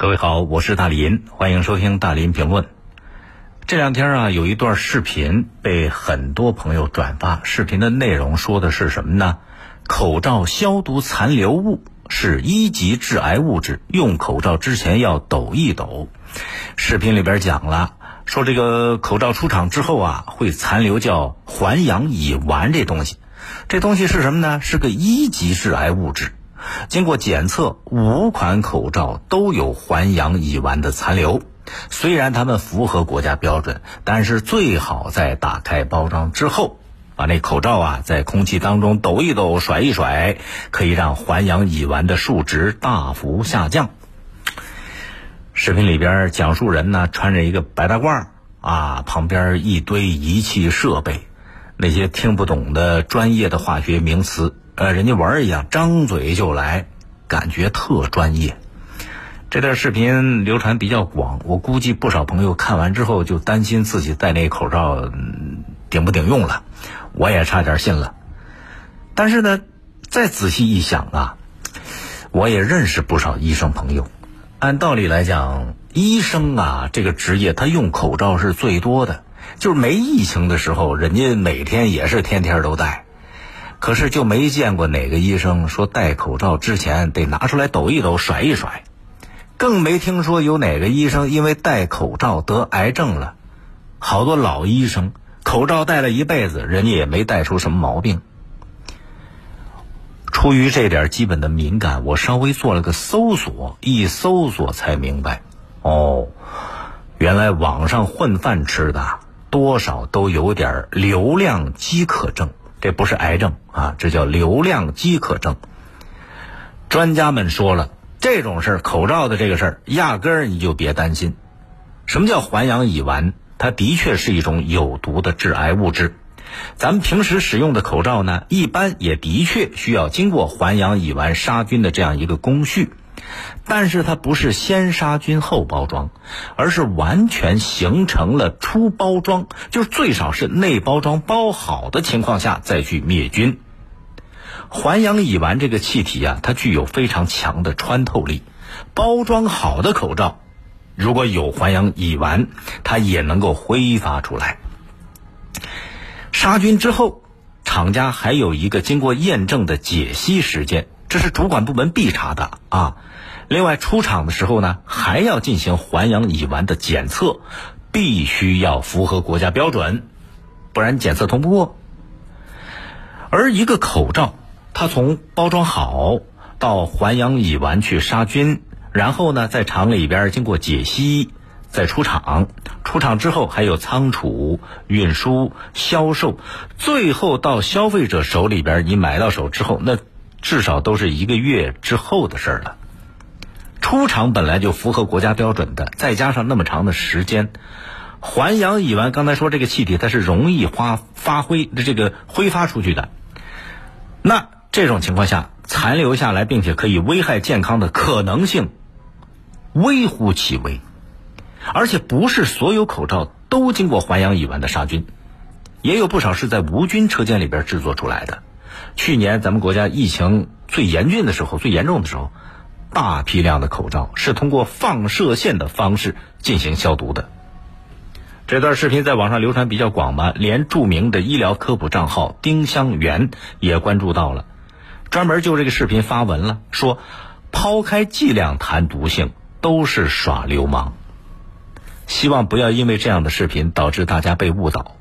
各位好，我是大林，欢迎收听大林评论。这两天啊，有一段视频被很多朋友转发，视频的内容说的是什么呢？口罩消毒残留物是一级致癌物质，用口罩之前要抖一抖。视频里边讲了，说这个口罩出厂之后啊，会残留叫环氧乙烷这东西，这东西是什么呢？是个一级致癌物质。经过检测，五款口罩都有环氧乙烷的残留。虽然它们符合国家标准，但是最好在打开包装之后，把那口罩啊在空气当中抖一抖、甩一甩，可以让环氧乙烷的数值大幅下降。视频里边讲述人呢穿着一个白大褂啊，旁边一堆仪器设备，那些听不懂的专业的化学名词。呃，人家玩一样，张嘴就来，感觉特专业。这段视频流传比较广，我估计不少朋友看完之后就担心自己戴那口罩顶不顶用了。我也差点信了。但是呢，再仔细一想啊，我也认识不少医生朋友。按道理来讲，医生啊这个职业他用口罩是最多的，就是没疫情的时候，人家每天也是天天都戴。可是就没见过哪个医生说戴口罩之前得拿出来抖一抖、甩一甩，更没听说有哪个医生因为戴口罩得癌症了。好多老医生口罩戴了一辈子，人家也没戴出什么毛病。出于这点基本的敏感，我稍微做了个搜索，一搜索才明白，哦，原来网上混饭吃的多少都有点流量饥渴症。这不是癌症啊，这叫流量饥渴症。专家们说了，这种事儿，口罩的这个事儿，压根儿你就别担心。什么叫环氧乙烷？它的确是一种有毒的致癌物质。咱们平时使用的口罩呢，一般也的确需要经过环氧乙烷杀菌的这样一个工序。但是它不是先杀菌后包装，而是完全形成了初包装，就是最少是内包装包好的情况下再去灭菌。环氧乙烷这个气体啊，它具有非常强的穿透力，包装好的口罩如果有环氧乙烷，它也能够挥发出来。杀菌之后，厂家还有一个经过验证的解析时间，这是主管部门必查的啊。另外，出厂的时候呢，还要进行环氧乙烷的检测，必须要符合国家标准，不然检测通不过。而一个口罩，它从包装好到环氧乙烷去杀菌，然后呢，在厂里边经过解析，再出厂，出厂之后还有仓储、运输、销售，最后到消费者手里边，你买到手之后，那至少都是一个月之后的事儿了。出厂本来就符合国家标准的，再加上那么长的时间，环氧乙烷刚才说这个气体它是容易发发挥这个挥发出去的，那这种情况下残留下来并且可以危害健康的可能性微乎其微，而且不是所有口罩都经过环氧乙烷的杀菌，也有不少是在无菌车间里边制作出来的。去年咱们国家疫情最严峻的时候、最严重的时候。大批量的口罩是通过放射线的方式进行消毒的。这段视频在网上流传比较广嘛，连著名的医疗科普账号“丁香园”也关注到了，专门就这个视频发文了，说抛开剂量谈毒性都是耍流氓。希望不要因为这样的视频导致大家被误导，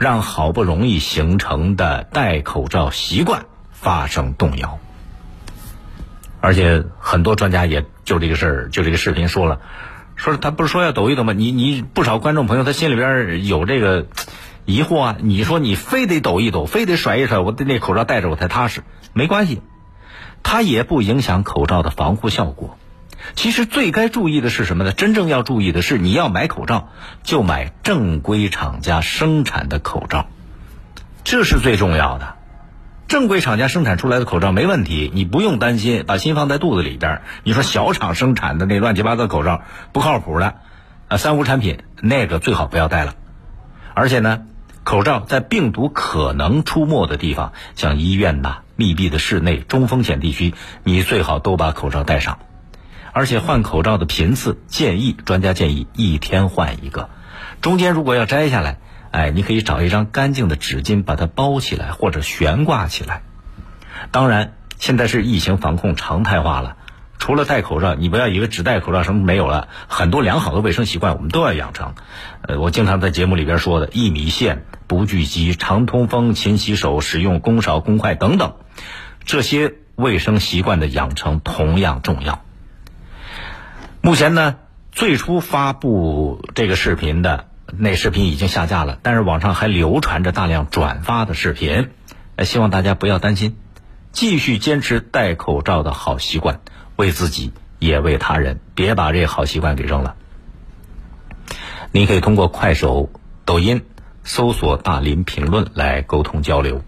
让好不容易形成的戴口罩习惯发生动摇。而且很多专家也就这个事儿，就这个视频说了，说他不是说要抖一抖吗？你你不少观众朋友他心里边有这个疑惑啊。你说你非得抖一抖，非得甩一甩，我的那口罩戴着我才踏实。没关系，它也不影响口罩的防护效果。其实最该注意的是什么呢？真正要注意的是，你要买口罩就买正规厂家生产的口罩，这是最重要的。正规厂家生产出来的口罩没问题，你不用担心，把心放在肚子里边。你说小厂生产的那乱七八糟口罩不靠谱的，啊，三无产品那个最好不要戴了。而且呢，口罩在病毒可能出没的地方，像医院呐、密闭的室内、中风险地区，你最好都把口罩戴上。而且换口罩的频次建议专家建议一天换一个。中间如果要摘下来，哎，你可以找一张干净的纸巾把它包起来或者悬挂起来。当然，现在是疫情防控常态化了，除了戴口罩，你不要以为只戴口罩什么没有了，很多良好的卫生习惯我们都要养成。呃，我经常在节目里边说的，一米线、不聚集、常通风、勤洗手、使用公勺公筷等等，这些卫生习惯的养成同样重要。目前呢，最初发布这个视频的。那视频已经下架了，但是网上还流传着大量转发的视频。希望大家不要担心，继续坚持戴口罩的好习惯，为自己也为他人，别把这好习惯给扔了。您可以通过快手、抖音搜索“大林评论”来沟通交流。